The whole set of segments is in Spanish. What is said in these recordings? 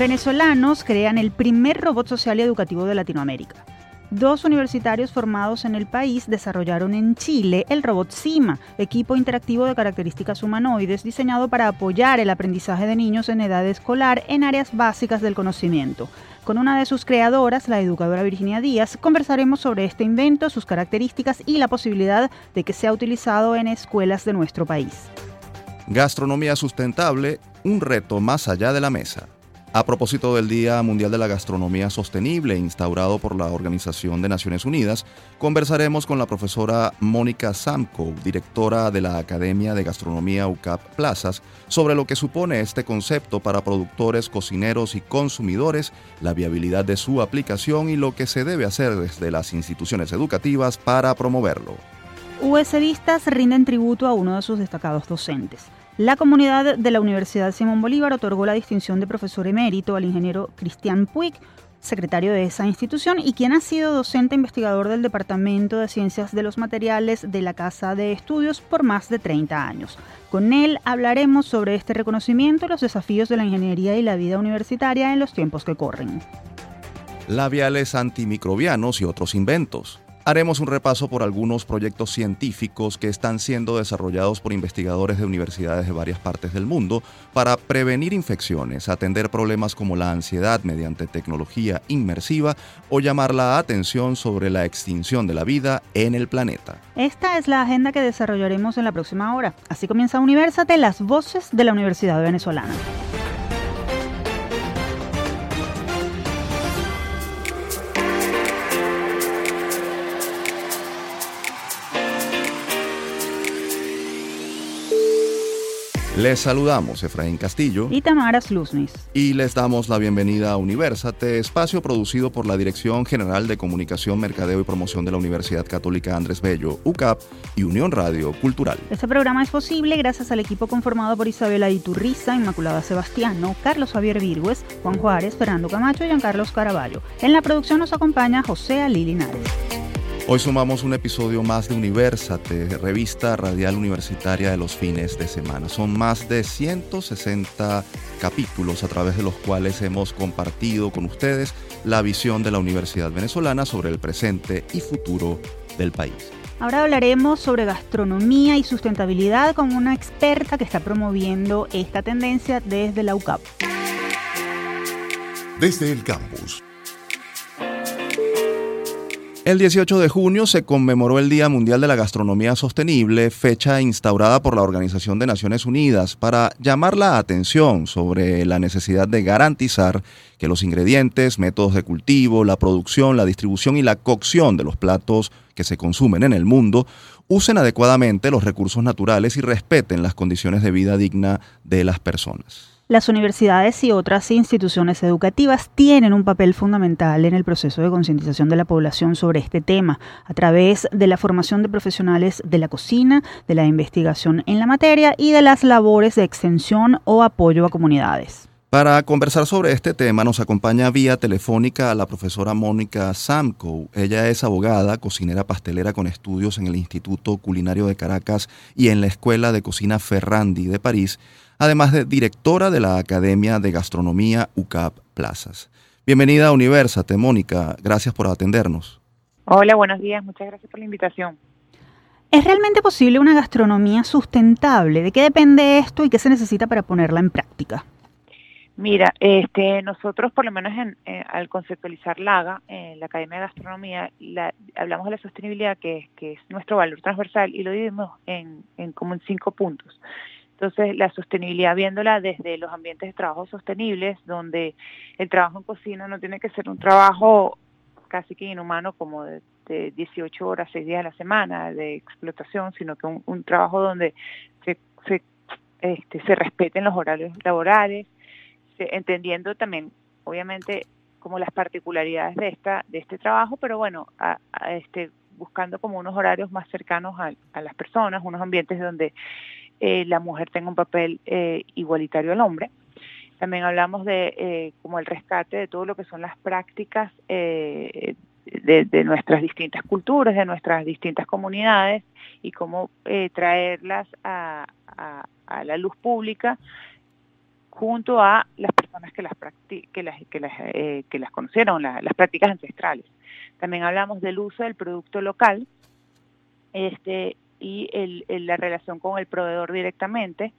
Venezolanos crean el primer robot social y educativo de Latinoamérica. Dos universitarios formados en el país desarrollaron en Chile el robot CIMA, equipo interactivo de características humanoides diseñado para apoyar el aprendizaje de niños en edad escolar en áreas básicas del conocimiento. Con una de sus creadoras, la educadora Virginia Díaz, conversaremos sobre este invento, sus características y la posibilidad de que sea utilizado en escuelas de nuestro país. Gastronomía sustentable, un reto más allá de la mesa. A propósito del Día Mundial de la Gastronomía Sostenible instaurado por la Organización de Naciones Unidas, conversaremos con la profesora Mónica Samko, directora de la Academia de Gastronomía UCAP Plazas, sobre lo que supone este concepto para productores, cocineros y consumidores, la viabilidad de su aplicación y lo que se debe hacer desde las instituciones educativas para promoverlo. USDistas rinden tributo a uno de sus destacados docentes. La comunidad de la Universidad Simón Bolívar otorgó la distinción de profesor emérito al ingeniero Cristian Puig, secretario de esa institución y quien ha sido docente investigador del Departamento de Ciencias de los Materiales de la Casa de Estudios por más de 30 años. Con él hablaremos sobre este reconocimiento, los desafíos de la ingeniería y la vida universitaria en los tiempos que corren. Labiales antimicrobianos y otros inventos. Haremos un repaso por algunos proyectos científicos que están siendo desarrollados por investigadores de universidades de varias partes del mundo para prevenir infecciones, atender problemas como la ansiedad mediante tecnología inmersiva o llamar la atención sobre la extinción de la vida en el planeta. Esta es la agenda que desarrollaremos en la próxima hora. Así comienza Universate, las voces de la Universidad Venezolana. Les saludamos Efraín Castillo y Tamara Sluznis. Y les damos la bienvenida a Universate, espacio producido por la Dirección General de Comunicación, Mercadeo y Promoción de la Universidad Católica Andrés Bello, UCAP y Unión Radio Cultural. Este programa es posible gracias al equipo conformado por Isabela Iturriza, Inmaculada Sebastiano, Carlos Javier Virgües, Juan Juárez, Fernando Camacho y Giancarlos Caraballo. En la producción nos acompaña José Ali Linares. Hoy sumamos un episodio más de Universate, revista radial universitaria de los fines de semana. Son más de 160 capítulos a través de los cuales hemos compartido con ustedes la visión de la Universidad Venezolana sobre el presente y futuro del país. Ahora hablaremos sobre gastronomía y sustentabilidad con una experta que está promoviendo esta tendencia desde la UCAP. Desde el campus. El 18 de junio se conmemoró el Día Mundial de la Gastronomía Sostenible, fecha instaurada por la Organización de Naciones Unidas para llamar la atención sobre la necesidad de garantizar que los ingredientes, métodos de cultivo, la producción, la distribución y la cocción de los platos que se consumen en el mundo usen adecuadamente los recursos naturales y respeten las condiciones de vida digna de las personas. Las universidades y otras instituciones educativas tienen un papel fundamental en el proceso de concientización de la población sobre este tema, a través de la formación de profesionales de la cocina, de la investigación en la materia y de las labores de extensión o apoyo a comunidades. Para conversar sobre este tema nos acompaña vía telefónica la profesora Mónica Samko. Ella es abogada, cocinera pastelera con estudios en el Instituto Culinario de Caracas y en la Escuela de Cocina Ferrandi de París además de directora de la Academia de Gastronomía UCAP Plazas. Bienvenida a Universate, Mónica. Gracias por atendernos. Hola, buenos días. Muchas gracias por la invitación. ¿Es realmente posible una gastronomía sustentable? ¿De qué depende esto y qué se necesita para ponerla en práctica? Mira, este, nosotros por lo menos en, eh, al conceptualizar LAGA, en la Academia de Gastronomía, hablamos de la sostenibilidad que, que, es nuestro valor transversal y lo dividimos en, en como en cinco puntos. Entonces, la sostenibilidad viéndola desde los ambientes de trabajo sostenibles, donde el trabajo en cocina no tiene que ser un trabajo casi que inhumano como de, 18 horas, 6 días a la semana de explotación, sino que un, trabajo donde este, se respeten los horarios laborales, entendiendo también, obviamente, como las particularidades de esta de este trabajo, pero bueno, a, este buscando como unos horarios más cercanos a las personas, unos ambientes donde eh, la mujer tenga un papel eh, igualitario al hombre. También hablamos de eh, como el rescate de todo lo que son las prácticas de, nuestras distintas culturas, de nuestras distintas comunidades y cómo traerlas a, la luz pública junto a las personas que las, que las, que las, eh, que las conocieron, las prácticas ancestrales. También hablamos del uso del producto local este, y el, la relación con el proveedor directamente,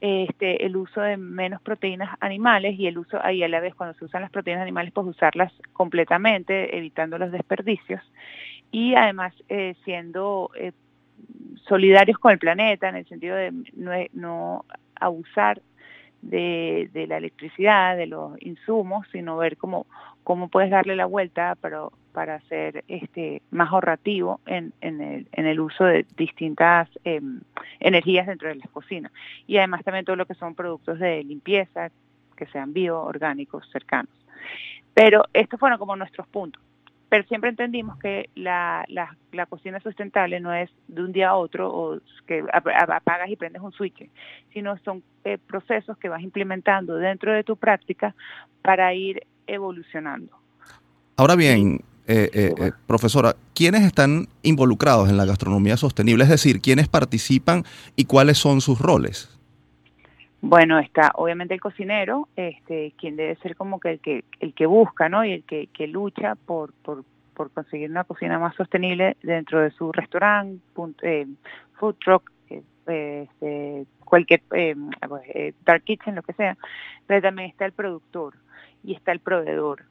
este, el uso de menos proteínas animales y el uso, ahí a la vez cuando se usan las proteínas animales, pues usarlas completamente, evitando los desperdicios. Y además eh, siendo eh, solidarios con el planeta en el sentido de no, no abusar de, de, la electricidad, de los insumos, sino ver cómo, cómo puedes darle la vuelta para, para ser este, más ahorrativo en, en, el, en el uso de distintas em, energías dentro de las cocinas. Y además también todo lo que son productos de limpieza, que sean bioorgánicos cercanos. Pero estos fueron como nuestros puntos pero siempre entendimos que la, la, cocina sustentable no es de un día a otro o que apagas y prendes un switch, sino son eh, procesos que vas implementando dentro de tu práctica para ir evolucionando. Ahora bien, eh, eh, profesora, ¿quiénes están involucrados en la gastronomía sostenible? Es decir, ¿quiénes participan y cuáles son sus roles? Bueno, está obviamente el cocinero, este, quien debe ser como que el que el que busca, ¿no? Y el que, que lucha por, por, por conseguir una cocina más sostenible dentro de su restaurante, eh, food truck, eh, este, cualquier eh, pues, eh, dark kitchen, lo que sea. Pero también está el productor y está el proveedor.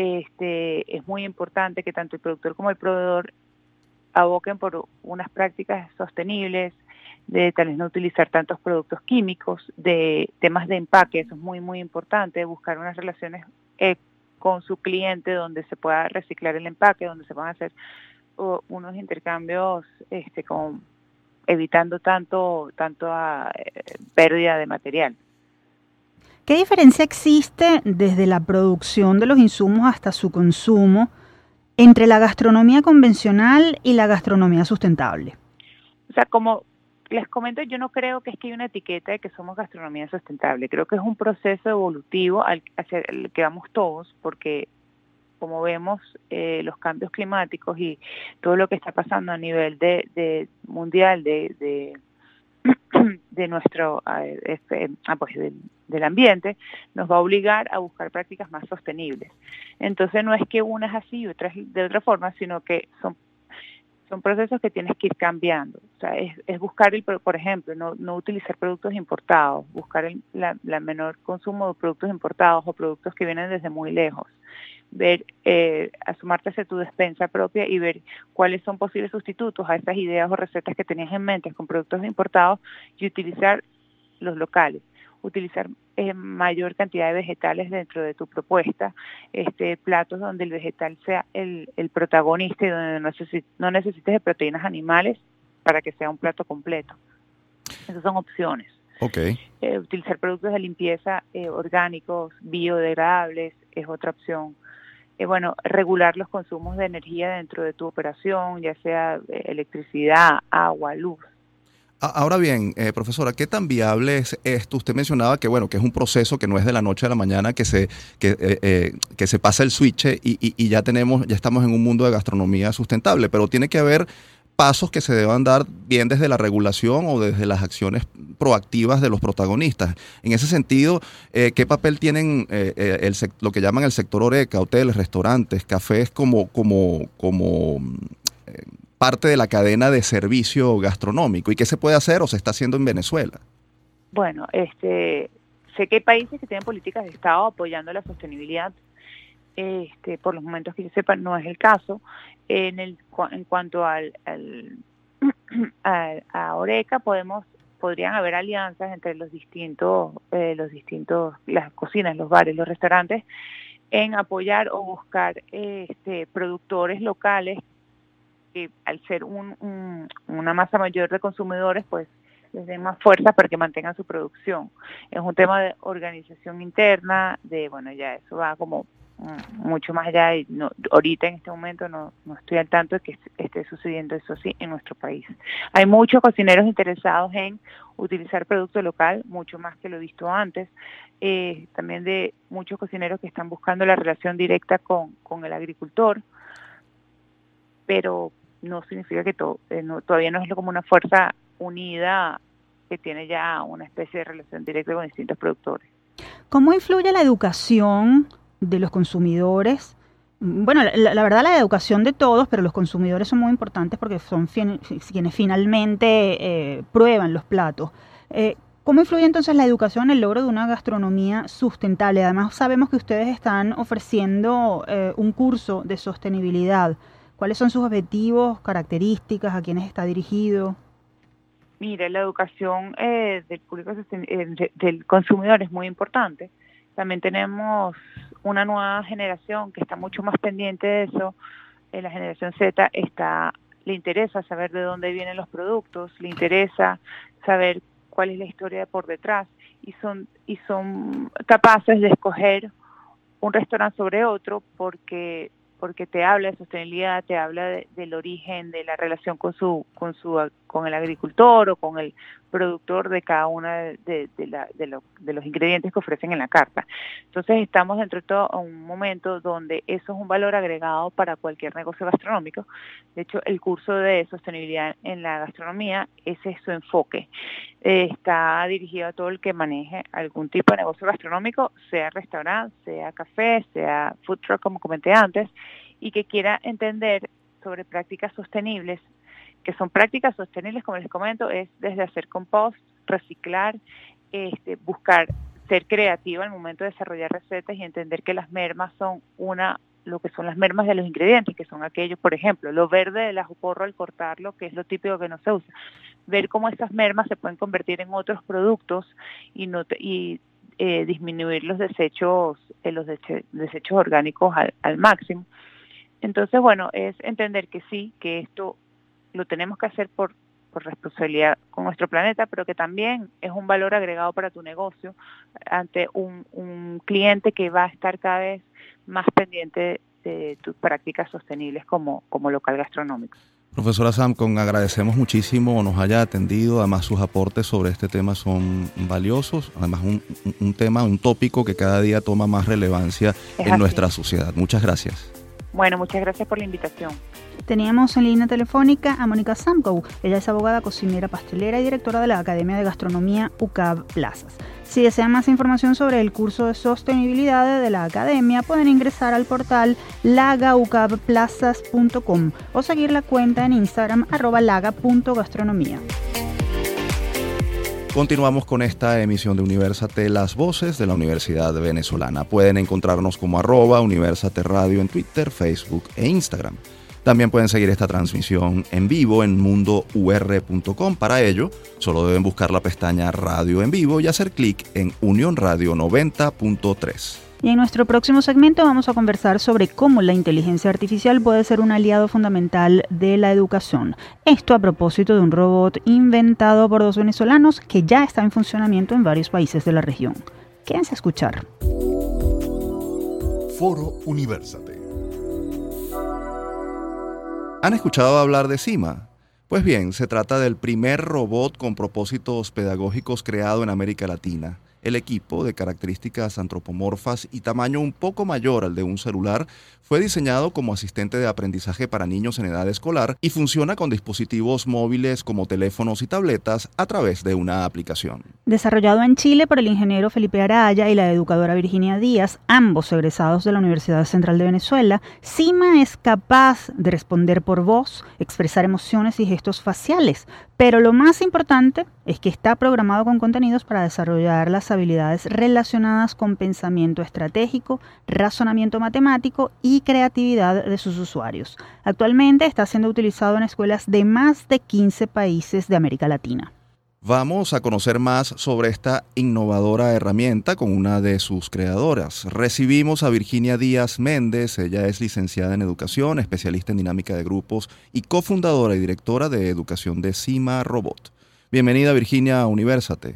Este, es muy importante que tanto el productor como el proveedor aboquen por unas prácticas sostenibles, de tal vez no utilizar tantos productos químicos, de temas de empaque, eso es muy, muy importante, buscar unas relaciones eh, con su cliente donde se pueda reciclar el empaque, donde se puedan hacer unos intercambios este, evitando tanto, tanto a, eh, pérdida de material. ¿Qué diferencia existe desde la producción de los insumos hasta su consumo entre la gastronomía convencional y la gastronomía sustentable? O sea, como les comento, yo no creo que es que hay una etiqueta de que somos gastronomía sustentable. Creo que es un proceso evolutivo al, hacia el que vamos todos, porque como vemos eh, los cambios climáticos y todo lo que está pasando a nivel de, mundial de, de, nuestro este, ah, pues del, ambiente nos va a obligar a buscar prácticas más sostenibles. Entonces no es que una es así y otra es de otra forma, sino que son son procesos que tienes que ir cambiando. O sea, es, es buscar, el, por ejemplo, no, no utilizar productos importados, buscar el la, menor consumo de productos importados o productos que vienen desde muy lejos. Ver, eh, asumarte hacia tu despensa propia y ver cuáles son posibles sustitutos a esas ideas o recetas que tenías en mente con productos importados y utilizar los locales utilizar eh, mayor cantidad de vegetales dentro de tu propuesta, este, platos donde el vegetal sea el, el protagonista y donde no, no necesites de proteínas animales para que sea un plato completo. Esas son opciones. Okay. Eh, utilizar productos de limpieza eh, orgánicos, biodegradables, es otra opción. Eh, bueno, regular los consumos de energía dentro de tu operación, ya sea electricidad, agua, luz. Ahora bien, eh, profesora, ¿qué tan viable es esto? Usted mencionaba que bueno, que es un proceso que no es de la noche a la mañana que se que, eh, eh, que se pasa el switch y, y, ya tenemos ya estamos en un mundo de gastronomía sustentable, pero tiene que haber pasos que se deban dar bien desde la regulación o desde las acciones proactivas de los protagonistas. En ese sentido, ¿qué papel tienen el, lo que llaman el sector oreca, hoteles, restaurantes, cafés como como como parte de la cadena de servicio gastronómico. ¿Y qué se puede hacer o se está haciendo en Venezuela? Bueno, este, sé que hay países que tienen políticas de Estado apoyando la sostenibilidad. Este, por los momentos que yo sepa, no es el caso. En, el, en cuanto al, a, Oreca, podemos podrían haber alianzas entre los distintos, eh, los distintos, las cocinas, los bares, los restaurantes, en apoyar o buscar este, productores locales que al ser un, una masa mayor de consumidores, pues les den más fuerza para que mantengan su producción. Es un tema de organización interna, de, bueno, ya eso va como mucho más allá y no, ahorita en este momento no, no estoy al tanto de que esté sucediendo eso sí en nuestro país. Hay muchos cocineros interesados en utilizar producto local, mucho más que lo he visto antes, eh, también de muchos cocineros que están buscando la relación directa con, con el agricultor, pero no significa que todo, eh, todavía no es como una fuerza unida que tiene ya una especie de relación directa con distintos productores. ¿Cómo influye la educación de los consumidores? Bueno, la, verdad la educación de todos, pero los consumidores son muy importantes porque son quienes finalmente eh, prueban los platos. Eh, ¿Cómo influye entonces la educación en el logro de una gastronomía sustentable? Además, sabemos que ustedes están ofreciendo eh, un curso de sostenibilidad. ¿Cuáles son sus objetivos, características, a quiénes está dirigido? Mire, la educación eh, del público eh, del consumidor es muy importante. También tenemos una nueva generación que está mucho más pendiente de eso. la generación Z está le interesa saber de dónde vienen los productos, le interesa saber cuál es la historia por detrás y son y son capaces de escoger un restaurante sobre otro porque porque te habla de sostenibilidad, te habla del origen, de la relación con su, con su, con el agricultor o con el productor de cada uno de, los ingredientes que ofrecen en la carta. Entonces estamos dentro de todo un momento donde eso es un valor agregado para cualquier negocio gastronómico. De hecho, el curso de sostenibilidad en la gastronomía, ese es su enfoque. Eh, está dirigido a todo el que maneje algún tipo de negocio gastronómico, sea restaurante, sea café, sea food truck, como comenté antes, y que quiera entender sobre prácticas sostenibles que son prácticas sostenibles, como les comento, es desde hacer compost, reciclar, este, buscar ser creativo al momento de desarrollar recetas y entender que las mermas son una lo que son las mermas de los ingredientes, que son aquellos, por ejemplo, lo verde del ajo porro al cortarlo, que es lo típico que no se usa. Ver cómo esas mermas se pueden convertir en otros productos y, no y eh, disminuir los desechos, eh, los desechos orgánicos al, al máximo. Entonces, bueno, es entender que sí, que esto lo tenemos que hacer por, por responsabilidad con nuestro planeta, pero que también es un valor agregado para tu negocio ante un, un cliente que va a estar cada vez más pendiente de tus prácticas sostenibles como, como local gastronómico. Profesora Samcon, agradecemos muchísimo nos haya atendido, además sus aportes sobre este tema son valiosos, además un, un tema, un tópico que cada día toma más relevancia en nuestra sociedad. Muchas gracias. Bueno, muchas gracias por la invitación. Teníamos en línea telefónica a Mónica Samkow. Ella es abogada, cocinera, pastelera y directora de la Academia de Gastronomía UCAB Plazas. Si desean más información sobre el curso de sostenibilidad de la Academia, pueden ingresar al portal lagaucabplazas.com o seguir la cuenta en Instagram arroba laga.gastronomía. Continuamos con esta emisión de Universate Las Voces de la Universidad Venezolana. Pueden encontrarnos como arroba Universate Radio en Twitter, Facebook e Instagram. También pueden seguir esta transmisión en vivo en mundour.com. Para ello, solo deben buscar la pestaña Radio en vivo y hacer clic en Unión Radio 90.3. Y en nuestro próximo segmento vamos a conversar sobre cómo la inteligencia artificial puede ser un aliado fundamental de la educación. Esto a propósito de un robot inventado por dos venezolanos que ya está en funcionamiento en varios países de la región. Quédense a escuchar. Foro Universate. ¿Han escuchado hablar de CIMA? Pues bien, se trata del primer robot con propósitos pedagógicos creado en América Latina. El equipo, de características antropomorfas y tamaño un poco mayor al de un celular, fue diseñado como asistente de aprendizaje para niños en edad escolar y funciona con dispositivos móviles como teléfonos y tabletas a través de una aplicación. Desarrollado en Chile por el ingeniero Felipe Araya y la educadora Virginia Díaz, ambos egresados de la Universidad Central de Venezuela, CIMA es capaz de responder por voz, expresar emociones y gestos faciales, pero lo más importante es que está programado con contenidos para desarrollar las habilidades relacionadas con pensamiento estratégico, razonamiento matemático y creatividad de sus usuarios. Actualmente está siendo utilizado en escuelas de más de 15 países de América Latina. Vamos a conocer más sobre esta innovadora herramienta con una de sus creadoras. Recibimos a Virginia Díaz Méndez, ella es licenciada en educación, especialista en dinámica de grupos y cofundadora y directora de educación de Cima Robot. Bienvenida Virginia a Universate.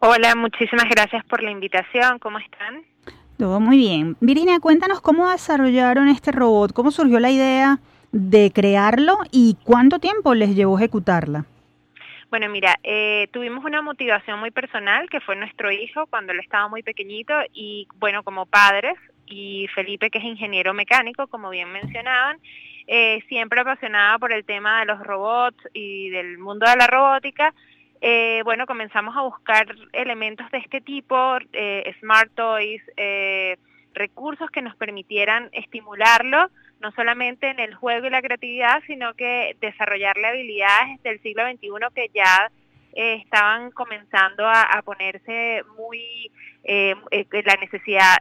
Hola, muchísimas gracias por la invitación. ¿Cómo están? Todo muy bien. Virginia, cuéntanos cómo desarrollaron este robot, cómo surgió la idea de crearlo y cuánto tiempo les llevó ejecutarla. Bueno, mira, eh, tuvimos una motivación muy personal que fue nuestro hijo cuando él estaba muy pequeñito y bueno, como padres y Felipe que es ingeniero mecánico, como bien mencionaban, eh, siempre apasionada por el tema de los robots y del mundo de la robótica, eh, bueno, comenzamos a buscar elementos de este tipo, eh, smart toys, eh, recursos que nos permitieran estimularlo, no solamente en el juego y la creatividad, sino que desarrollarle habilidades del siglo XXI que ya estaban comenzando a, ponerse muy, la necesidad,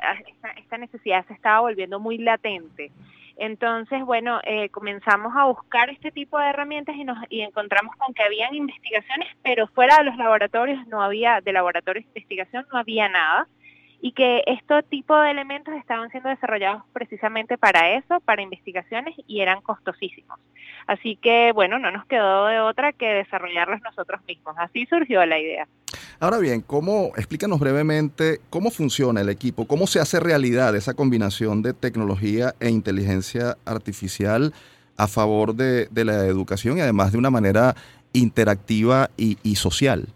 esta necesidad se estaba volviendo muy latente. Entonces, bueno, eh, comenzamos a buscar este tipo de herramientas y, nos, y encontramos con que habían investigaciones, pero fuera de los laboratorios no había, de laboratorios de investigación no había nada y que este tipo de elementos estaban siendo desarrollados precisamente para eso, para investigaciones y eran costosísimos. Así que, bueno, no nos quedó de otra que desarrollarlos nosotros mismos. Así surgió la idea. Ahora bien, ¿cómo, explícanos brevemente cómo funciona el equipo, cómo se hace realidad esa combinación de tecnología e inteligencia artificial a favor de, la educación y además de una manera interactiva y, y social.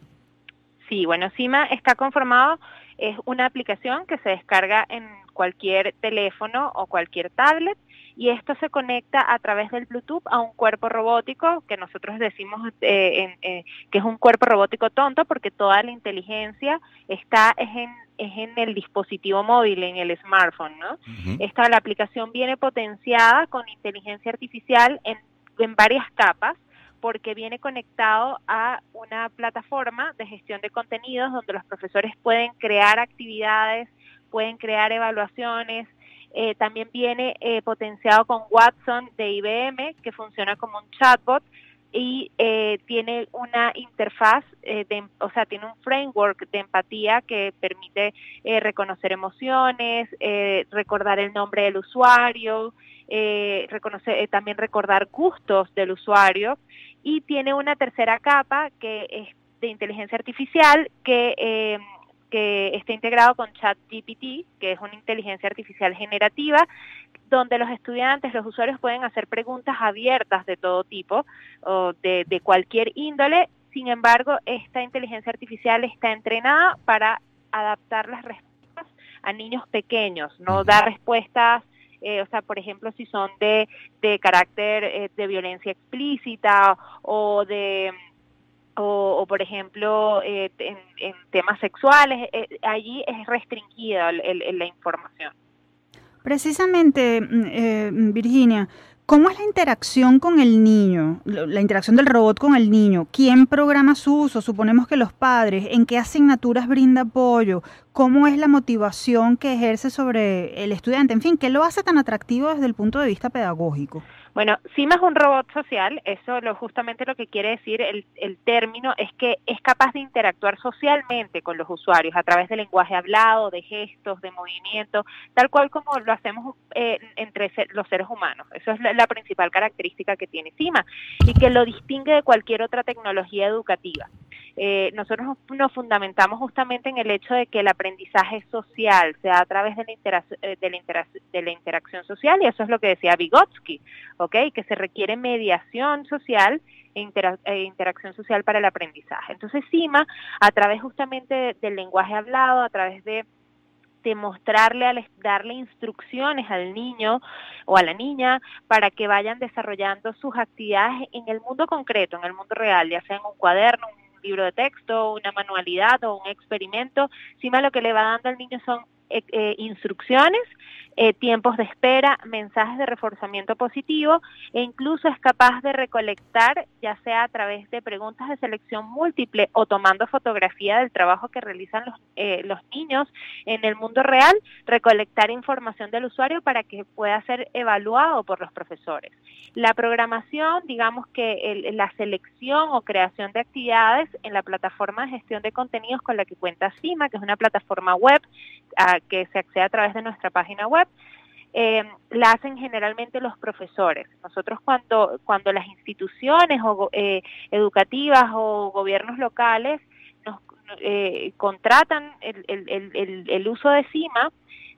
Sí, bueno, CIMA está conformado es una aplicación que se descarga en cualquier teléfono o cualquier tablet y esto se conecta a través del Bluetooth a un cuerpo robótico que nosotros decimos eh, eh, que es un cuerpo robótico tonto porque toda la inteligencia está es en, es en el dispositivo móvil, en el smartphone, ¿no? Esta la aplicación viene potenciada con inteligencia artificial en, en varias capas porque viene conectado a una plataforma de gestión de contenidos donde los profesores pueden crear actividades, pueden crear evaluaciones. Eh, también viene eh, potenciado con Watson de IBM, que funciona como un chatbot y eh, tiene una interfaz, de, o sea, tiene un framework de empatía que permite reconocer emociones, recordar el nombre del usuario, reconocer, también recordar gustos del usuario y tiene una tercera capa que es de inteligencia artificial que, eh, que está integrado con ChatGPT, que es una inteligencia artificial generativa, donde los estudiantes, los usuarios pueden hacer preguntas abiertas de todo tipo o de, de cualquier índole. Sin embargo, esta inteligencia artificial está entrenada para adaptar las respuestas a niños pequeños, no dar respuestas eh, o sea, por ejemplo, si son de, de carácter eh, de violencia explícita o de o, por ejemplo eh, en, temas sexuales, allí es restringida la información. Precisamente, mm, Virginia, ¿Cómo es la interacción con el niño? La interacción del robot con el niño. ¿Quién programa su uso? Suponemos que los padres. ¿En qué asignaturas brinda apoyo? ¿Cómo es la motivación que ejerce sobre el estudiante? En fin, ¿qué lo hace tan atractivo desde el punto de vista pedagógico? Bueno, CIMA es un robot social, eso lo, justamente lo que quiere decir el, el, término es que es capaz de interactuar socialmente con los usuarios a través del lenguaje hablado, de gestos, de movimiento, tal cual como lo hacemos eh, entre los seres humanos. Eso es la, principal característica que tiene CIMA y que lo distingue de cualquier otra tecnología educativa. Eh, nosotros nos fundamentamos justamente en el hecho de que el aprendizaje social sea a través de la, eh, de de la interacción social y eso es lo que decía Vygotsky que se requiere mediación social e, e, interacción social para el aprendizaje. Entonces, CIMA, a través justamente del lenguaje hablado, a través de mostrarle, darle instrucciones al niño o a la niña para que vayan desarrollando sus actividades en el mundo concreto, en el mundo real, ya sea en un cuaderno, un libro de texto, una manualidad o un experimento. CIMA lo que le va dando al niño son eh, eh, instrucciones eh, tiempos de espera, mensajes de reforzamiento positivo e incluso es capaz de recolectar, ya sea a través de preguntas de selección múltiple o tomando fotografía del trabajo que realizan los, eh, los niños en el mundo real, recolectar información del usuario para que pueda ser evaluado por los profesores. La programación, digamos que la selección o creación de actividades en la plataforma de gestión de contenidos con la que cuenta CIMA, que es una plataforma web a, que se accede a través de nuestra página web, eh, la hacen generalmente los profesores. Nosotros cuando, cuando las instituciones o, eh, educativas o gobiernos locales nos eh, contratan el, el, el, el, uso de CIMA,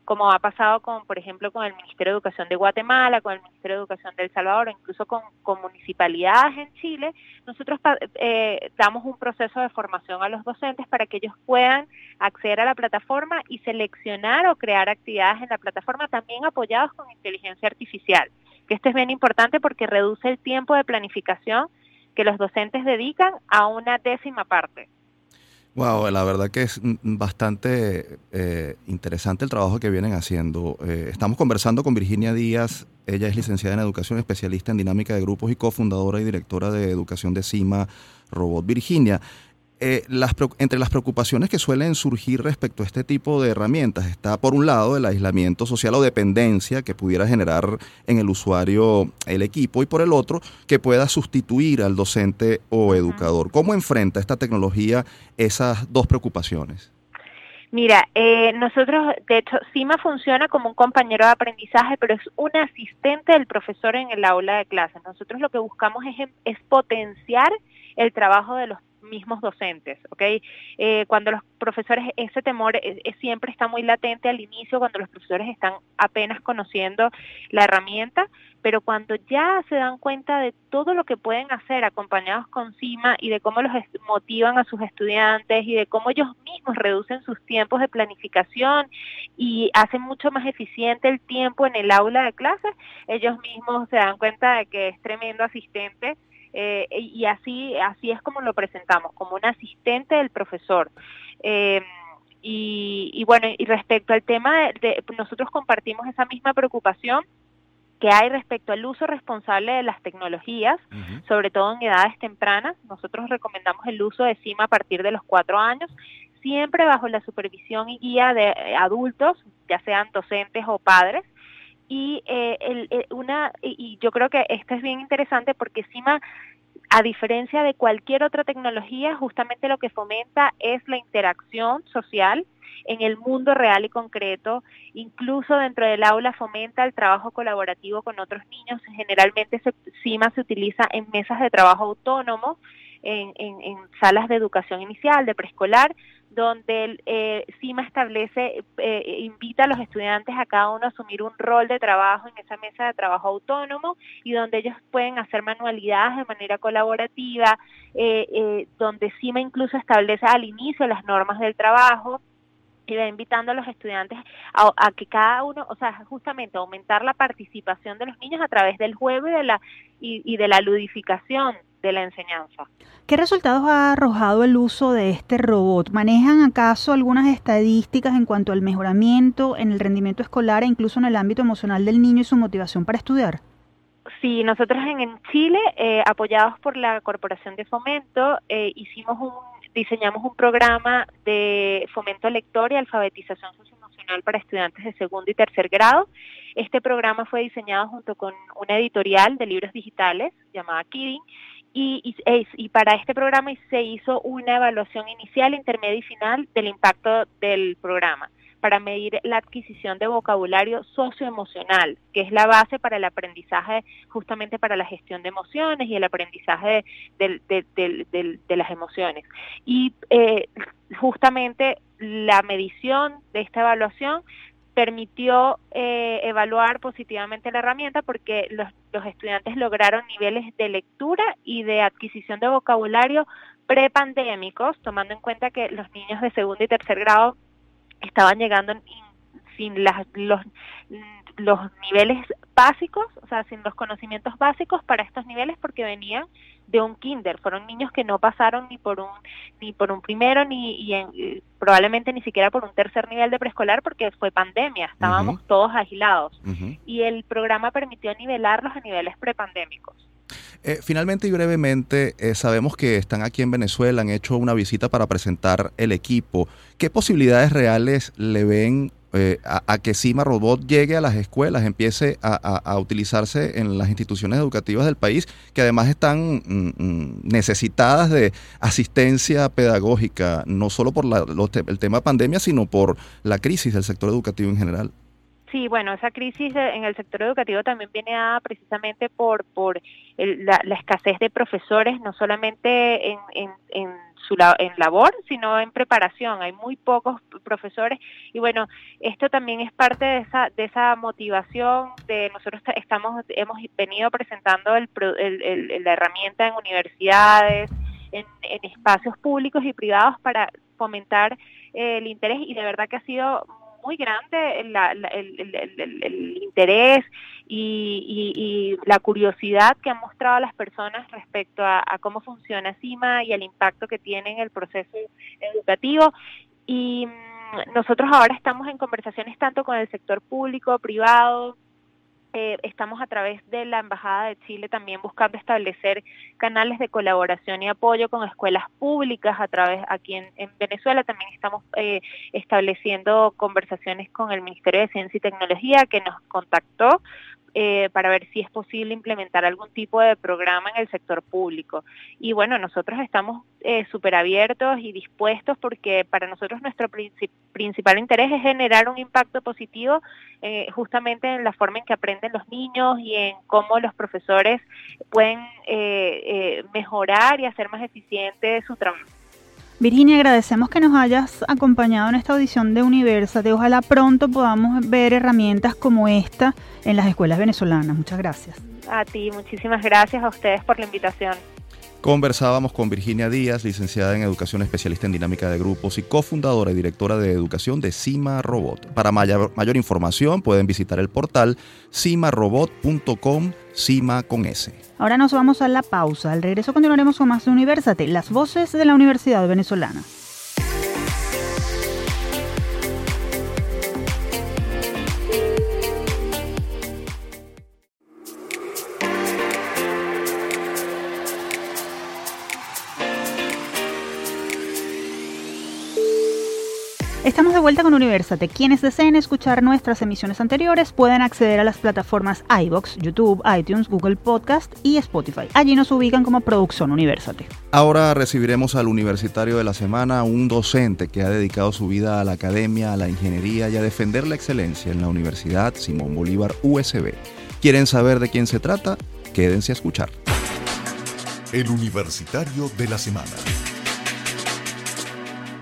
como ha pasado con, por ejemplo, con el Ministerio de Educación de Guatemala, con el Ministerio de Educación de El Salvador, incluso con, municipalidades en Chile, nosotros eh, damos un proceso de formación a los docentes para que ellos puedan acceder a la plataforma y seleccionar o crear actividades en la plataforma también apoyados con inteligencia artificial. Que esto es bien importante porque reduce el tiempo de planificación que los docentes dedican a una décima parte. Wow, la verdad que es bastante eh, interesante el trabajo que vienen haciendo. Eh, estamos conversando con Virginia Díaz, ella es licenciada en educación, especialista en dinámica de grupos y cofundadora y directora de educación de CIMA Robot. Virginia, eh, las, entre las preocupaciones que suelen surgir respecto a este tipo de herramientas está, por un lado, el aislamiento social o dependencia que pudiera generar en el usuario el equipo y por el otro, que pueda sustituir al docente o educador. ¿Cómo enfrenta esta tecnología esas dos preocupaciones? Mira, eh, nosotros, de hecho, CIMA funciona como un compañero de aprendizaje, pero es un asistente del profesor en el aula de clases. Nosotros lo que buscamos es, es potenciar el trabajo de los mismos docentes, ¿ok? Eh, cuando los profesores, ese temor siempre está muy latente al inicio, cuando los profesores están apenas conociendo la herramienta, pero cuando ya se dan cuenta de todo lo que pueden hacer acompañados con CIMA y de cómo los motivan a sus estudiantes y de cómo ellos mismos reducen sus tiempos de planificación y hacen mucho más eficiente el tiempo en el aula de clases, ellos mismos se dan cuenta de que es tremendo asistente eh, y así, así es como lo presentamos, como un asistente del profesor. Eh, y, bueno, y respecto al tema de, nosotros compartimos esa misma preocupación que hay respecto al uso responsable de las tecnologías, sobre todo en edades tempranas. Nosotros recomendamos el uso de CIMA a partir de los cuatro años, siempre bajo la supervisión y guía de adultos, ya sean docentes o padres, y eh, el, eh, una y yo creo que esto es bien interesante porque CIMA a diferencia de cualquier otra tecnología justamente lo que fomenta es la interacción social en el mundo real y concreto, incluso dentro del aula fomenta el trabajo colaborativo con otros niños, generalmente CIMA se utiliza en mesas de trabajo autónomo, en, en salas de educación inicial, de preescolar, donde el eh, CIMA establece, eh, invita a los estudiantes a cada uno a asumir un rol de trabajo en esa mesa de trabajo autónomo y donde ellos pueden hacer manualidades de manera colaborativa, eh, donde CIMA incluso establece al inicio las normas del trabajo y va invitando a los estudiantes a, que cada uno, o sea, justamente aumentar la participación de los niños a través del juego y de la y de la ludificación de la enseñanza. ¿Qué resultados ha arrojado el uso de este robot? ¿Manejan acaso algunas estadísticas en cuanto al mejoramiento en el rendimiento escolar e incluso en el ámbito emocional del niño y su motivación para estudiar? Sí, nosotros en, Chile, eh, apoyados por la Corporación de Fomento, eh, hicimos un, diseñamos un programa de fomento lector y alfabetización socioemocional para estudiantes de segundo y tercer grado. Este programa fue diseñado junto con una editorial de libros digitales llamada Kidding y, y, para este programa se hizo una evaluación inicial, intermedia y final del impacto del programa para medir la adquisición de vocabulario socioemocional, que es la base para el aprendizaje, justamente para la gestión de emociones y el aprendizaje de, las emociones. Y eh, justamente la medición de esta evaluación permitió eh, evaluar positivamente la herramienta porque los, estudiantes lograron niveles de lectura y de adquisición de vocabulario prepandémicos, tomando en cuenta que los niños de segundo y tercer grado estaban llegando sin las, los, los niveles básicos, o sea, sin los conocimientos básicos para estos niveles porque venían de un kinder, fueron niños que no pasaron ni por un ni por un primero ni y, probablemente ni siquiera por un tercer nivel de preescolar porque fue pandemia, estábamos todos aislados y el programa permitió nivelarlos a niveles prepandémicos. Eh, finalmente y brevemente, eh, sabemos que están aquí en Venezuela, han hecho una visita para presentar el equipo. ¿Qué posibilidades reales le ven eh, a, que CIMA Robot llegue a las escuelas, empiece a, utilizarse en las instituciones educativas del país, que además están mm, mm, necesitadas de asistencia pedagógica, no solo por el tema pandemia, sino por la crisis del sector educativo en general. Sí, bueno, esa crisis en el sector educativo también viene dada precisamente por, por la, escasez de profesores, no solamente en, en, su en labor, sino en preparación. Hay muy pocos profesores y bueno, esto también es parte de esa de esa motivación de nosotros estamos hemos venido presentando el, la herramienta en universidades, en, espacios públicos y privados para fomentar el interés y de verdad que ha sido muy grande el, interés y, la curiosidad que han mostrado las personas respecto a, cómo funciona CIMA y el impacto que tiene en el proceso educativo. Y mm, nosotros ahora estamos en conversaciones tanto con el sector público, privado, eh, estamos a través de la Embajada de Chile también buscando establecer canales de colaboración y apoyo con escuelas públicas a través aquí en, Venezuela. También estamos eh, estableciendo conversaciones con el Ministerio de Ciencia y Tecnología que nos contactó eh, para ver si es posible implementar algún tipo de programa en el sector público. Y bueno, nosotros estamos eh, súper abiertos y dispuestos porque para nosotros nuestro principal interés es generar un impacto positivo eh, justamente en la forma en que aprenden los niños y en cómo los profesores pueden eh, mejorar y hacer más eficiente su trabajo. Virginia, agradecemos que nos hayas acompañado en esta audición de Universate. Ojalá pronto podamos ver herramientas como esta en las escuelas venezolanas. Muchas gracias. A ti, muchísimas gracias a ustedes por la invitación. Conversábamos con Virginia Díaz, licenciada en Educación Especialista en Dinámica de Grupos y cofundadora y directora de Educación de Cima Robot. Para mayor, mayor información pueden visitar el portal cimarobot.com, Cima con S. Ahora nos vamos a la pausa. Al regreso continuaremos con más de Universate, las voces de la Universidad Venezolana. Vuelta con Universate. Quienes deseen escuchar nuestras emisiones anteriores pueden acceder a las plataformas iBox, YouTube, iTunes, Google Podcast y Spotify. Allí nos ubican como Producción Universate. Ahora recibiremos al universitario de la semana, un docente que ha dedicado su vida a la academia, a la ingeniería y a defender la excelencia en la Universidad Simón Bolívar USB. ¿Quieren saber de quién se trata? Quédense a escuchar. El universitario de la semana.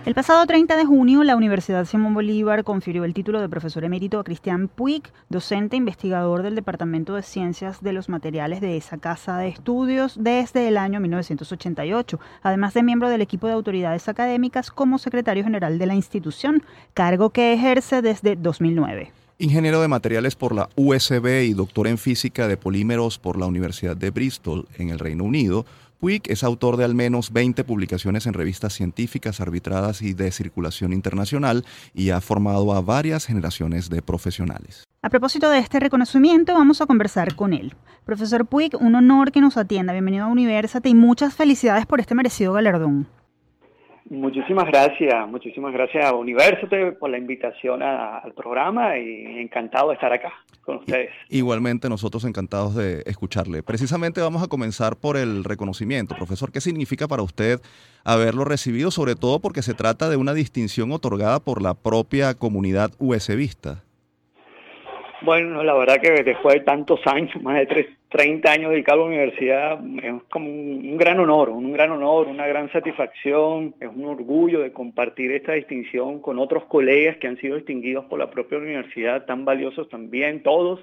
El pasado 30 de junio, la Universidad Simón Bolívar confirió el título de profesor emérito a Cristian Puig, docente investigador del Departamento de Ciencias de los Materiales de esa casa de estudios desde el año 1988, además de miembro del equipo de autoridades académicas como secretario general de la institución, cargo que ejerce desde 2009. Ingeniero de materiales por la USB y doctor en física de polímeros por la Universidad de Bristol en el Reino Unido, Puig es autor de al menos 20 publicaciones en revistas científicas arbitradas y de circulación internacional y ha formado a varias generaciones de profesionales. A propósito de este reconocimiento, vamos a conversar con él. Profesor Puig, un honor que nos atienda. Bienvenido a Universate y muchas felicidades por este merecido galardón. Muchísimas gracias, muchísimas gracias a Universate por la invitación al programa y encantado de estar acá con ustedes. Igualmente nosotros encantados de escucharle. Precisamente vamos a comenzar por el reconocimiento. Profesor, ¿qué significa para usted haberlo recibido, sobre todo porque se trata de una distinción otorgada por la propia comunidad USBista? Bueno, la verdad que después de tantos años, más de tres, 30 años dedicado a la universidad, es como un, gran honor, un gran honor, una gran satisfacción, es un orgullo de compartir esta distinción con otros colegas que han sido distinguidos por la propia universidad, tan valiosos también, todos.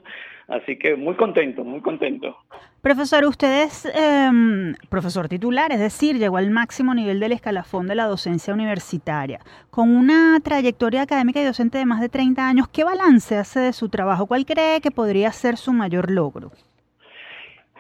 Así que muy contento, muy contento. Profesor, usted es em, profesor titular, es decir, llegó al máximo nivel del escalafón de la docencia universitaria. Con una trayectoria académica y docente de más de 30 años, ¿qué balance hace de su trabajo? ¿Cuál cree que podría ser su mayor logro?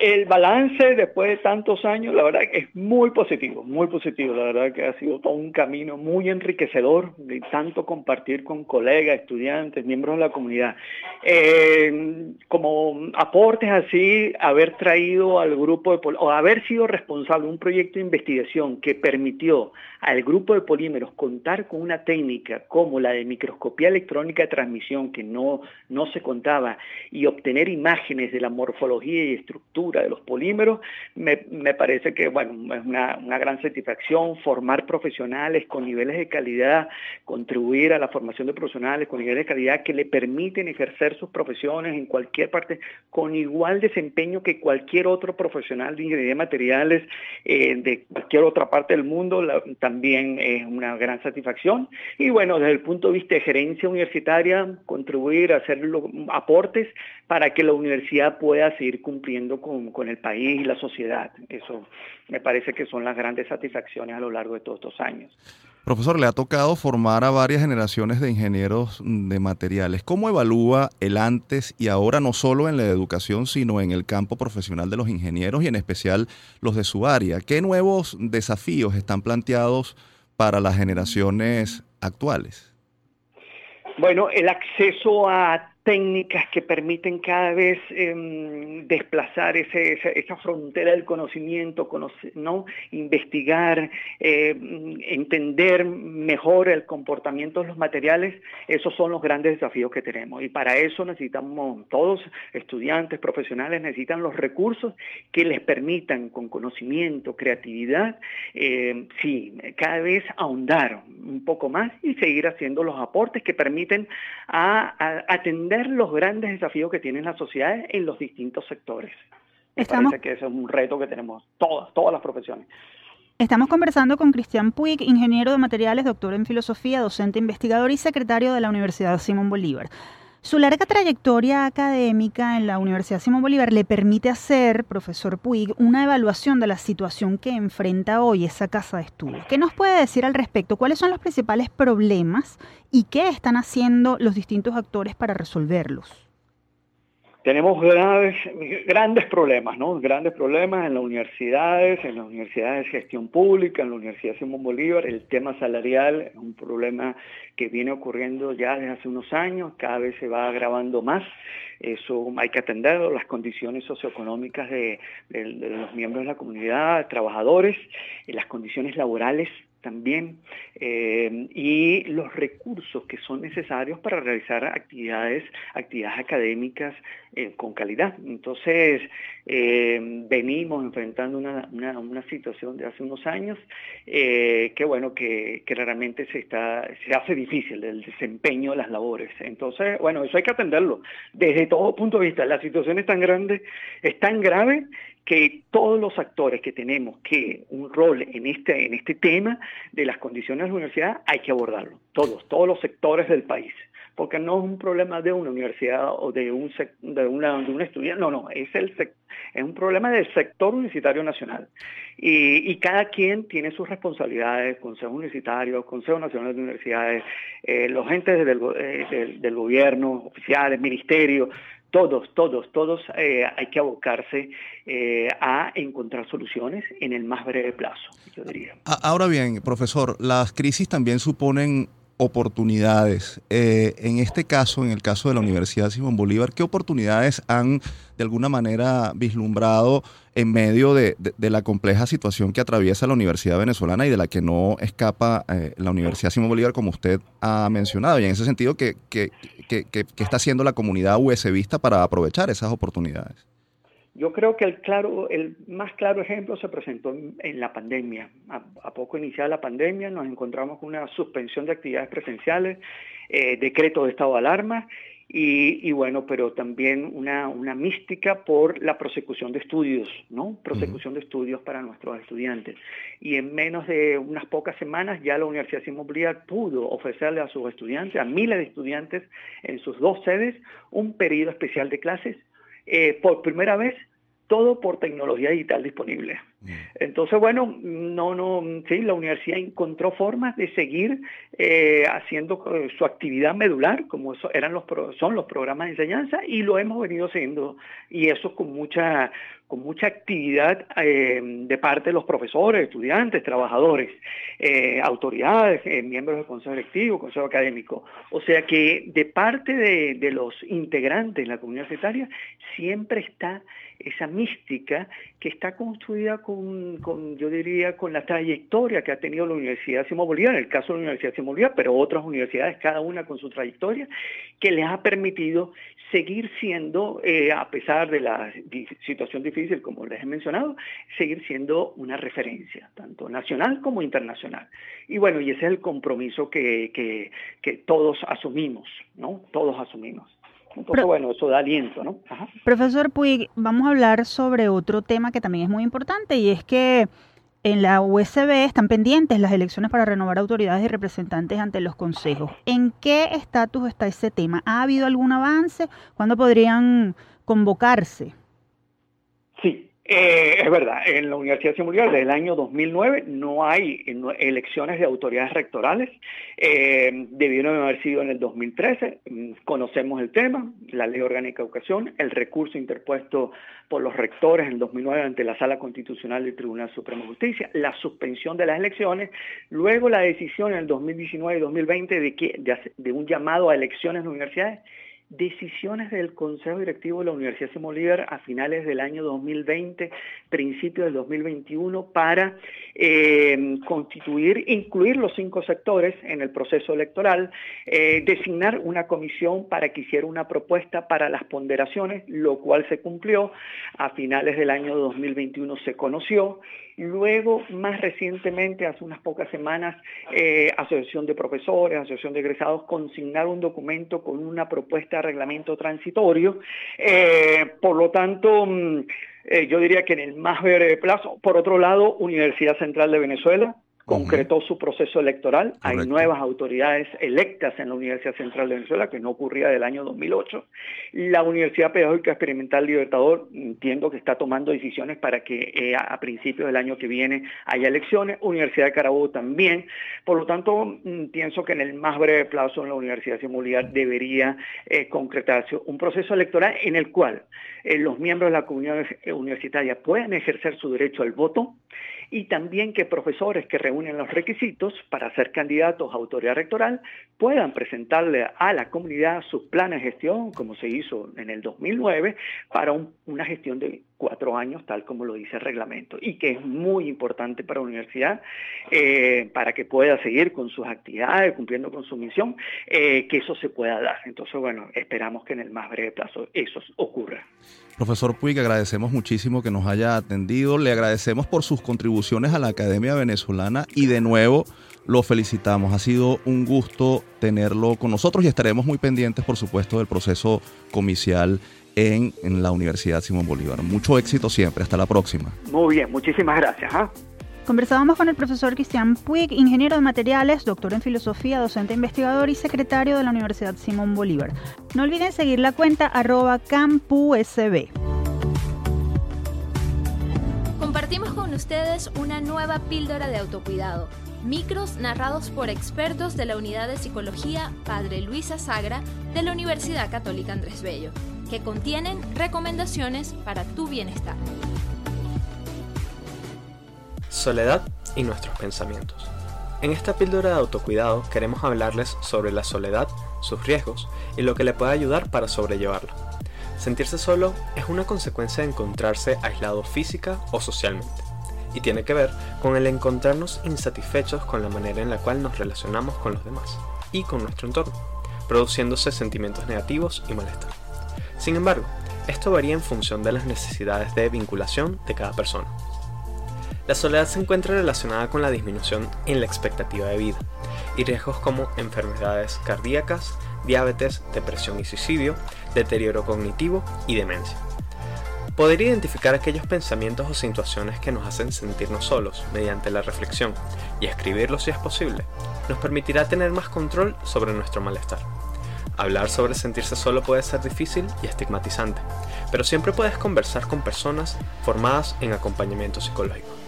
El balance después de tantos años, la verdad que es muy positivo, muy positivo. La verdad que ha sido todo un camino muy enriquecedor de tanto compartir con colegas, estudiantes, miembros de la comunidad. Eh, como aportes así, haber traído al grupo de, o haber sido responsable de un proyecto de investigación que permitió al grupo de polímeros contar con una técnica como la de microscopía electrónica de transmisión que no, no se contaba y obtener imágenes de la morfología y estructura de los polímeros, me, parece que bueno, es una, gran satisfacción formar profesionales con niveles de calidad, contribuir a la formación de profesionales con niveles de calidad que le permiten ejercer sus profesiones en cualquier parte con igual desempeño que cualquier otro profesional de ingeniería de materiales eh, de cualquier otra parte del mundo, también es una gran satisfacción. Y bueno, desde el punto de vista de gerencia universitaria, contribuir a hacer aportes para que la universidad pueda seguir cumpliendo con con, el país y la sociedad. Eso me parece que son las grandes satisfacciones a lo largo de todos estos años. Profesor, le ha tocado formar a varias generaciones de ingenieros de materiales. ¿Cómo evalúa el antes y ahora, no solo en la educación, sino en el campo profesional de los ingenieros y en especial los de su área? ¿Qué nuevos desafíos están planteados para las generaciones actuales? Bueno, el acceso a técnicas que permiten cada vez em, desplazar ese, esa, frontera del conocimiento, ¿no? investigar, em, entender mejor el comportamiento de los materiales, esos son los grandes desafíos que tenemos. Y para eso necesitamos, todos estudiantes, profesionales, necesitan los recursos que les permitan con conocimiento, creatividad, em, sí, cada vez ahondar un poco más y seguir haciendo los aportes que permiten a atender los grandes desafíos que tienen las sociedades en los distintos sectores. Me parece que ese es un reto que tenemos todas, todas las profesiones. Estamos conversando con Cristian Puig, ingeniero de materiales, doctor en filosofía, docente investigador y secretario de la Universidad Simón Bolívar. Su larga trayectoria académica en la Universidad Simón Bolívar le permite hacer, profesor Puig, una evaluación de la situación que enfrenta hoy esa casa de estudio. ¿Qué nos puede decir al respecto? ¿Cuáles son los principales problemas y qué están haciendo los distintos actores para resolverlos? Tenemos graves, grandes problemas, ¿no? Grandes problemas en las universidades, en las universidades de gestión pública, en la Universidad Simón Bolívar. El tema salarial es un problema que viene ocurriendo ya desde hace unos años, cada vez se va agravando más. Eso hay que atenderlo, las condiciones socioeconómicas de, de los miembros de la comunidad, trabajadores, las condiciones laborales también eh, y los recursos que son necesarios para realizar actividades, actividades académicas eh, con calidad. Entonces, eh, venimos enfrentando una, una, situación de hace unos años que, bueno, que, que realmente se, está, se hace difícil el desempeño de las labores. Entonces, bueno, eso hay que atenderlo desde todo punto de vista. La situación es tan grande, es tan grave que todos los actores que tenemos que un rol en este, en este tema de las condiciones de la universidad hay que abordarlo, todos, todos los sectores del país, porque no es un problema de una universidad o de un, de una, de un estudiante, no, no, es, el, es un problema del sector universitario nacional. Y, y cada quien tiene sus responsabilidades, Consejo Universitario, Consejo Nacional de Universidades, eh, los entes eh, del, del gobierno, oficiales, ministerios, todos, todos, todos eh, hay que abocarse eh, a encontrar soluciones en el más breve plazo, yo diría. Ahora bien, profesor, las crisis también suponen oportunidades. Eh, en este caso, en el caso de la Universidad Simón Bolívar, ¿qué oportunidades han de alguna manera vislumbrado en medio de, la compleja situación que atraviesa la Universidad Venezolana y de la que no escapa eh, la Universidad Simón Bolívar, como usted ha mencionado? Y en ese sentido, ¿qué, qué, está haciendo la comunidad USBista para aprovechar esas oportunidades? Yo creo que el, claro, el más claro ejemplo se presentó en, la pandemia. A, poco iniciada la pandemia nos encontramos con una suspensión de actividades presenciales, eh, decreto de estado de alarma y, bueno, pero también una, una, mística por la prosecución de estudios, ¿no? Prosecución de estudios para nuestros estudiantes. Y en menos de unas pocas semanas ya la Universidad Simón pudo ofrecerle a sus estudiantes, a miles de estudiantes en sus dos sedes, un periodo especial de clases eh, por primera vez todo por tecnología digital disponible. Mm. Entonces, bueno, no, no, sí, la universidad encontró formas de seguir eh, haciendo eh, su actividad medular, como eso eran los son los programas de enseñanza, y lo hemos venido haciendo, y eso con mucha, con mucha actividad de parte de los profesores, estudiantes, trabajadores, autoridades, miembros del consejo directivo, consejo académico. O sea que de parte de, de los integrantes de la comunidad universitaria siempre está esa mística que está construida con, con, yo diría, con la trayectoria que ha tenido la Universidad Simón Bolívar, en el caso de la Universidad Simón Bolívar, pero otras universidades, cada una con su trayectoria, que les ha permitido seguir siendo, eh, a pesar de la situación difícil, como les he mencionado, seguir siendo una referencia, tanto nacional como internacional. Y bueno, y ese es el compromiso que, que, que todos asumimos, ¿no? Todos asumimos. Entonces, bueno, eso da aliento, ¿no? Profesor Puig, vamos a hablar sobre otro tema que también es muy importante y es que en la USB están pendientes las elecciones para renovar autoridades y representantes ante los consejos. ¿En qué estatus está ese tema? ¿Ha habido algún avance? ¿Cuándo podrían convocarse? Eh, es verdad, en la Universidad Bolívar desde el año 2009 no hay elecciones de autoridades rectorales, eh, debieron haber sido en el 2013, mm, conocemos el tema, la Ley Orgánica de Educación, el recurso interpuesto por los rectores en el 2009 ante la Sala Constitucional del Tribunal Supremo de Justicia, la suspensión de las elecciones, luego la decisión en el 2019 y 2020 de, que, de un llamado a elecciones en universidades decisiones del Consejo Directivo de la Universidad Simón Bolívar a finales del año 2020, principios del 2021, para eh, constituir, incluir los cinco sectores en el proceso electoral, eh, designar una comisión para que hiciera una propuesta para las ponderaciones, lo cual se cumplió. A finales del año 2021 se conoció Luego, más recientemente, hace unas pocas semanas, eh, Asociación de Profesores, Asociación de Egresados consignaron un documento con una propuesta de reglamento transitorio. Eh, por lo tanto, mm, eh, yo diría que en el más breve plazo, por otro lado, Universidad Central de Venezuela, concretó su proceso electoral. Hay nuevas autoridades electas en la Universidad Central de Venezuela, que no ocurría del año 2008. La Universidad Pedagógica Experimental Libertador, entiendo que está tomando decisiones para que eh, a, principios del año que viene haya elecciones. Universidad de Carabobo también. Por lo tanto, mm, pienso que en el más breve plazo en la Universidad Simón Bolívar debería eh, concretarse un proceso electoral en el cual eh, los miembros de la comunidad universitaria puedan ejercer su derecho al voto y también que profesores que reúnen los requisitos para ser candidatos a autoridad rectoral puedan presentarle a la comunidad sus planes de gestión, como se hizo en el 2009, para una gestión de cuatro años, tal como lo dice el reglamento, y que es muy importante para la universidad, eh, para que pueda seguir con sus actividades, cumpliendo con su misión, eh, que eso se pueda dar. Entonces, bueno, esperamos que en el más breve plazo eso ocurra. Profesor Puig, agradecemos muchísimo que nos haya atendido, le agradecemos por sus contribuciones a la Academia Venezolana y de nuevo lo felicitamos. Ha sido un gusto tenerlo con nosotros y estaremos muy pendientes, por supuesto, del proceso comicial en, la Universidad Simón Bolívar. Mucho éxito siempre. Hasta la próxima. Muy bien, muchísimas gracias. ¿ah? Conversábamos con el profesor Cristian Puig, ingeniero de materiales, doctor en filosofía, docente investigador y secretario de la Universidad Simón Bolívar. No olviden seguir la cuenta arroba campusb. Compartimos con ustedes una nueva píldora de autocuidado. Micros narrados por expertos de la Unidad de Psicología Padre Luisa Sagra de la Universidad Católica Andrés Bello que contienen recomendaciones para tu bienestar. Soledad y nuestros pensamientos. En esta píldora de autocuidado queremos hablarles sobre la soledad, sus riesgos y lo que le puede ayudar para sobrellevarla. Sentirse solo es una consecuencia de encontrarse aislado física o socialmente y tiene que ver con el encontrarnos insatisfechos con la manera en la cual nos relacionamos con los demás y con nuestro entorno, produciéndose sentimientos negativos y malestar. Sin embargo, esto varía en función de las necesidades de vinculación de cada persona. La soledad se encuentra relacionada con la disminución en la expectativa de vida y riesgos como enfermedades cardíacas, diabetes, depresión y suicidio, deterioro cognitivo y demencia. Poder identificar aquellos pensamientos o situaciones que nos hacen sentirnos solos mediante la reflexión y escribirlos si es posible, nos permitirá tener más control sobre nuestro malestar. Hablar sobre sentirse solo puede ser difícil y estigmatizante, pero siempre puedes conversar con personas formadas en acompañamiento psicológico.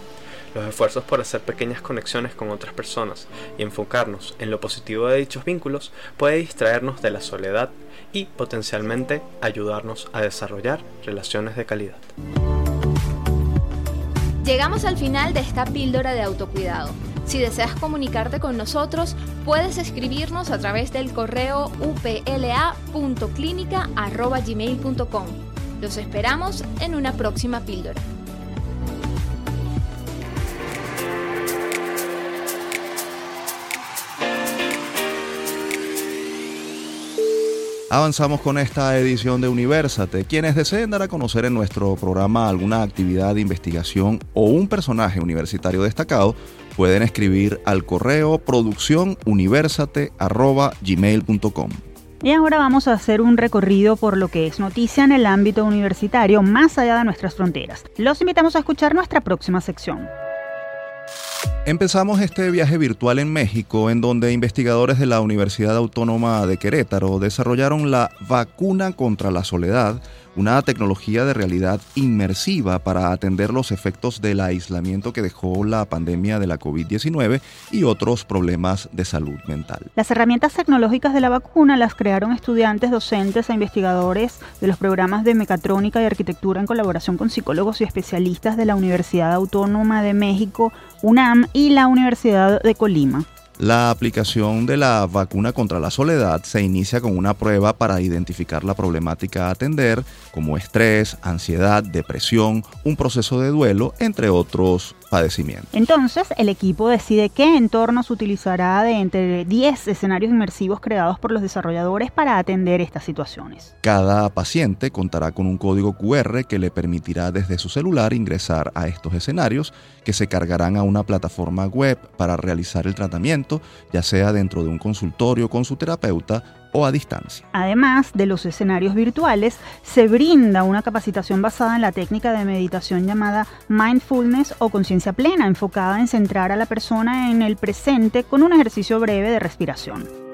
Los esfuerzos por hacer pequeñas conexiones con otras personas y enfocarnos en lo positivo de dichos vínculos puede distraernos de la soledad y potencialmente ayudarnos a desarrollar relaciones de calidad. Llegamos al final de esta píldora de autocuidado. Si deseas comunicarte con nosotros, puedes escribirnos a través del correo upla.clinica.gmail.com. Los esperamos en una próxima píldora. Avanzamos con esta edición de Universate. Quienes deseen dar a conocer en nuestro programa alguna actividad de investigación o un personaje universitario destacado, pueden escribir al correo producciónuniversate.gmail.com. Y ahora vamos a hacer un recorrido por lo que es noticia en el ámbito universitario más allá de nuestras fronteras. Los invitamos a escuchar nuestra próxima sección. Empezamos este viaje virtual en México, en donde investigadores de la Universidad Autónoma de Querétaro desarrollaron la vacuna contra la soledad, una tecnología de realidad inmersiva para atender los efectos del aislamiento que dejó la pandemia de la COVID-19 y otros problemas de salud mental. Las herramientas tecnológicas de la vacuna las crearon estudiantes, docentes e investigadores de los programas de mecatrónica y arquitectura en colaboración con psicólogos y especialistas de la Universidad Autónoma de México, UNAM, y la Universidad de Colima. La aplicación de la vacuna contra la soledad se inicia con una prueba para identificar la problemática a atender, como estrés, ansiedad, depresión, un proceso de duelo, entre otros padecimientos. Entonces, el equipo decide qué entornos utilizará de entre 10 escenarios inmersivos creados por los desarrolladores para atender estas situaciones. Cada paciente contará con un código QR que le permitirá desde su celular ingresar a estos escenarios que se cargarán a una plataforma web para realizar el tratamiento, ya sea dentro de un consultorio con su terapeuta o a distancia. Además de los escenarios virtuales, se brinda una capacitación basada en la técnica de meditación llamada mindfulness o conciencia plena, enfocada en centrar a la persona en el presente con un ejercicio breve de respiración.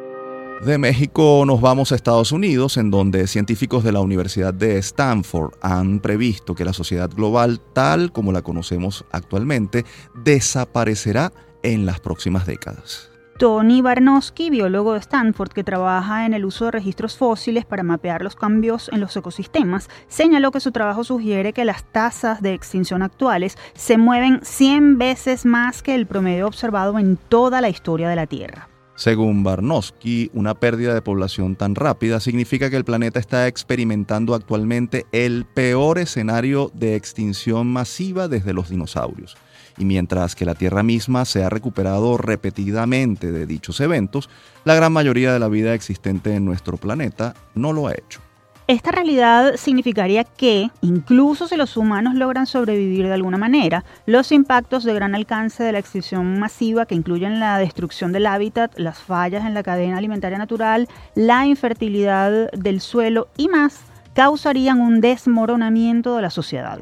De México nos vamos a Estados Unidos, en donde científicos de la Universidad de Stanford han previsto que la sociedad global, tal como la conocemos actualmente, desaparecerá en las próximas décadas. Tony Barnowski, biólogo de Stanford que trabaja en el uso de registros fósiles para mapear los cambios en los ecosistemas, señaló que su trabajo sugiere que las tasas de extinción actuales se mueven 100 veces más que el promedio observado en toda la historia de la Tierra. Según Barnowski, una pérdida de población tan rápida significa que el planeta está experimentando actualmente el peor escenario de extinción masiva desde los dinosaurios y mientras que la Tierra misma se ha recuperado repetidamente de dichos eventos, la gran mayoría de la vida existente en nuestro planeta no lo ha hecho. Esta realidad significaría que, incluso si los humanos logran sobrevivir de alguna manera, los impactos de gran alcance de la extinción masiva, que incluyen la destrucción del hábitat, las fallas en la cadena alimentaria natural, la infertilidad del suelo y más, causarían un desmoronamiento de la sociedad.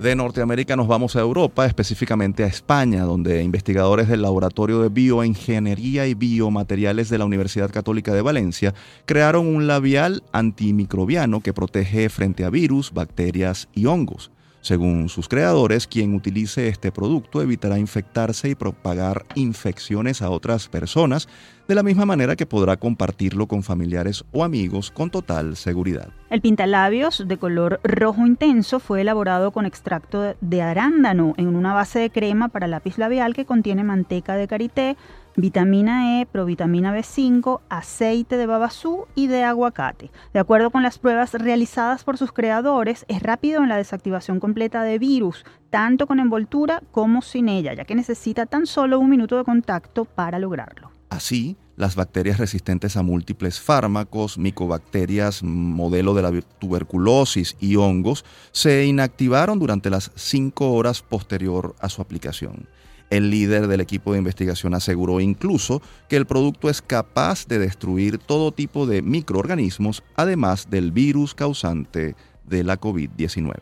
De Norteamérica nos vamos a Europa, específicamente a España, donde investigadores del Laboratorio de Bioingeniería y Biomateriales de la Universidad Católica de Valencia crearon un labial antimicrobiano que protege frente a virus, bacterias y hongos. Según sus creadores, quien utilice este producto evitará infectarse y propagar infecciones a otras personas, de la misma manera que podrá compartirlo con familiares o amigos con total seguridad. El pintalabios de color rojo intenso fue elaborado con extracto de arándano en una base de crema para lápiz labial que contiene manteca de karité, vitamina E, provitamina B5, aceite de babasú y de aguacate. De acuerdo con las pruebas realizadas por sus creadores, es rápido en la desactivación completa de virus, tanto con envoltura como sin ella, ya que necesita tan solo un minuto de contacto para lograrlo. Así, las bacterias resistentes a múltiples fármacos, micobacterias modelo de la tuberculosis y hongos se inactivaron durante las cinco horas posterior a su aplicación. El líder del equipo de investigación aseguró incluso que el producto es capaz de destruir todo tipo de microorganismos, además del virus causante de la COVID-19.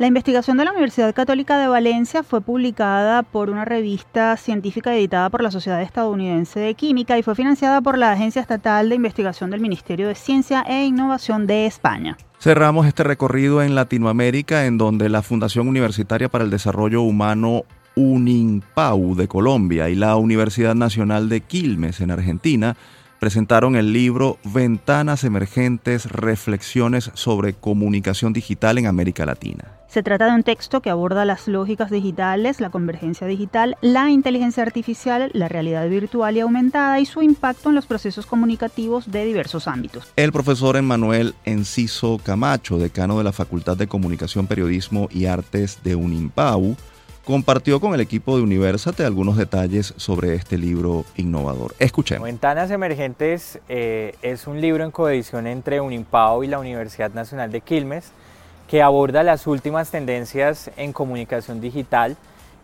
La investigación de la Universidad Católica de Valencia fue publicada por una revista científica editada por la Sociedad Estadounidense de Química y fue financiada por la Agencia Estatal de Investigación del Ministerio de Ciencia e Innovación de España. Cerramos este recorrido en Latinoamérica, en donde la Fundación Universitaria para el Desarrollo Humano UNINPAU de Colombia y la Universidad Nacional de Quilmes en Argentina presentaron el libro Ventanas Emergentes, Reflexiones sobre Comunicación Digital en América Latina. Se trata de un texto que aborda las lógicas digitales, la convergencia digital, la inteligencia artificial, la realidad virtual y aumentada y su impacto en los procesos comunicativos de diversos ámbitos. El profesor Emmanuel Enciso Camacho, decano de la Facultad de Comunicación, Periodismo y Artes de UNIMPAU, compartió con el equipo de Universate algunos detalles sobre este libro innovador. Escuchemos. Ventanas Emergentes eh, es un libro en coedición entre Unimpao y la Universidad Nacional de Quilmes que aborda las últimas tendencias en comunicación digital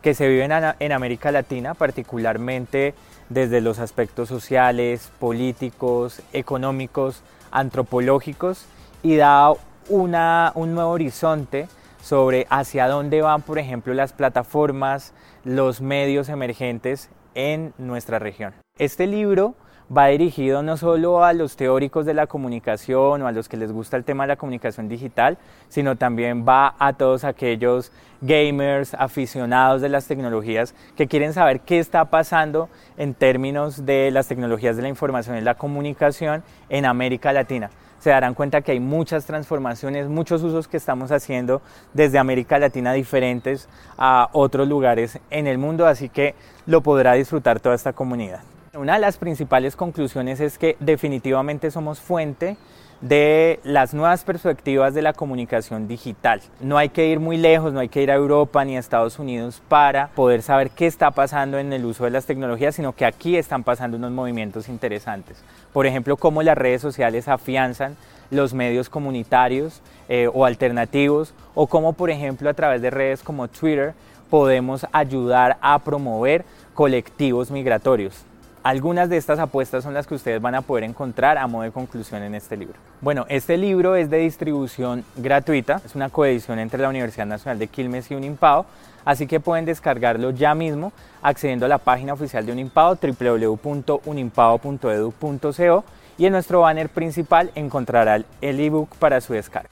que se viven en América Latina, particularmente desde los aspectos sociales, políticos, económicos, antropológicos, y da una, un nuevo horizonte sobre hacia dónde van, por ejemplo, las plataformas, los medios emergentes en nuestra región. Este libro va dirigido no solo a los teóricos de la comunicación o a los que les gusta el tema de la comunicación digital, sino también va a todos aquellos gamers, aficionados de las tecnologías que quieren saber qué está pasando en términos de las tecnologías de la información y la comunicación en América Latina. Se darán cuenta que hay muchas transformaciones, muchos usos que estamos haciendo desde América Latina diferentes a otros lugares en el mundo, así que lo podrá disfrutar toda esta comunidad. Una de las principales conclusiones es que definitivamente somos fuente de las nuevas perspectivas de la comunicación digital. No hay que ir muy lejos, no hay que ir a Europa ni a Estados Unidos para poder saber qué está pasando en el uso de las tecnologías, sino que aquí están pasando unos movimientos interesantes. Por ejemplo, cómo las redes sociales afianzan los medios comunitarios eh, o alternativos, o cómo, por ejemplo, a través de redes como Twitter podemos ayudar a promover colectivos migratorios. Algunas de estas apuestas son las que ustedes van a poder encontrar a modo de conclusión en este libro. Bueno, este libro es de distribución gratuita, es una coedición entre la Universidad Nacional de Quilmes y Unimpao, así que pueden descargarlo ya mismo accediendo a la página oficial de Unimpao www.unimpao.edu.co y en nuestro banner principal encontrará el ebook para su descarga.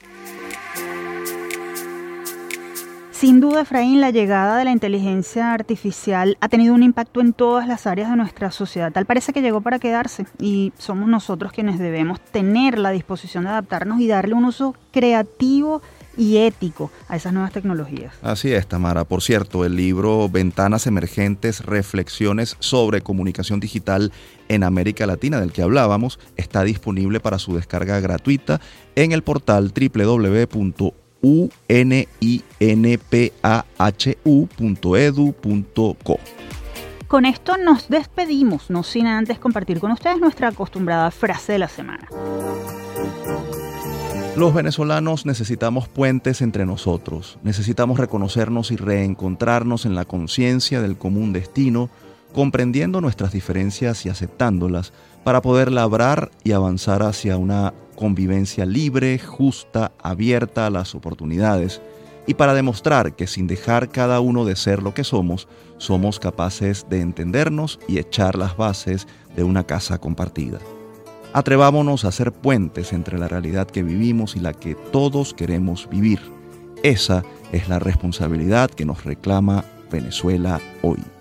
Sin duda, Efraín, la llegada de la inteligencia artificial ha tenido un impacto en todas las áreas de nuestra sociedad. Tal parece que llegó para quedarse y somos nosotros quienes debemos tener la disposición de adaptarnos y darle un uso creativo y ético a esas nuevas tecnologías. Así es, Tamara. Por cierto, el libro Ventanas Emergentes, Reflexiones sobre Comunicación Digital en América Latina, del que hablábamos, está disponible para su descarga gratuita en el portal www uninpahu.edu.co. Con esto nos despedimos, no sin antes compartir con ustedes nuestra acostumbrada frase de la semana. Los venezolanos necesitamos puentes entre nosotros, necesitamos reconocernos y reencontrarnos en la conciencia del común destino, comprendiendo nuestras diferencias y aceptándolas para poder labrar y avanzar hacia una convivencia libre, justa, abierta a las oportunidades y para demostrar que sin dejar cada uno de ser lo que somos, somos capaces de entendernos y echar las bases de una casa compartida. Atrevámonos a ser puentes entre la realidad que vivimos y la que todos queremos vivir. Esa es la responsabilidad que nos reclama Venezuela hoy.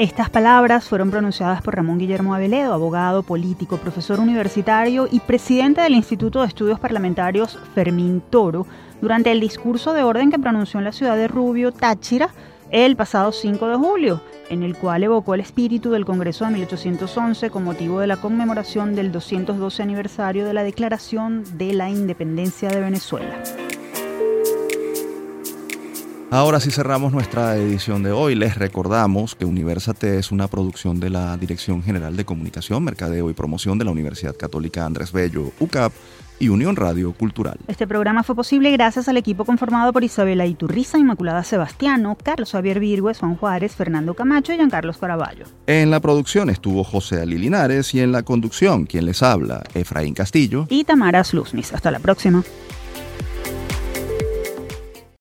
Estas palabras fueron pronunciadas por Ramón Guillermo Aveledo, abogado, político, profesor universitario y presidente del Instituto de Estudios Parlamentarios Fermín Toro, durante el discurso de orden que pronunció en la ciudad de Rubio, Táchira, el pasado 5 de julio, en el cual evocó el espíritu del Congreso de 1811 con motivo de la conmemoración del 212 aniversario de la Declaración de la Independencia de Venezuela. Ahora sí cerramos nuestra edición de hoy. Les recordamos que Universate es una producción de la Dirección General de Comunicación, Mercadeo y Promoción de la Universidad Católica Andrés Bello, UCAP y Unión Radio Cultural. Este programa fue posible gracias al equipo conformado por Isabela Iturriza, Inmaculada Sebastiano, Carlos Javier Virgües, Juan Juárez, Fernando Camacho y Giancarlos Caraballo. En la producción estuvo José Ali Linares y en la conducción, quien les habla, Efraín Castillo y Tamara Sluznis. Hasta la próxima.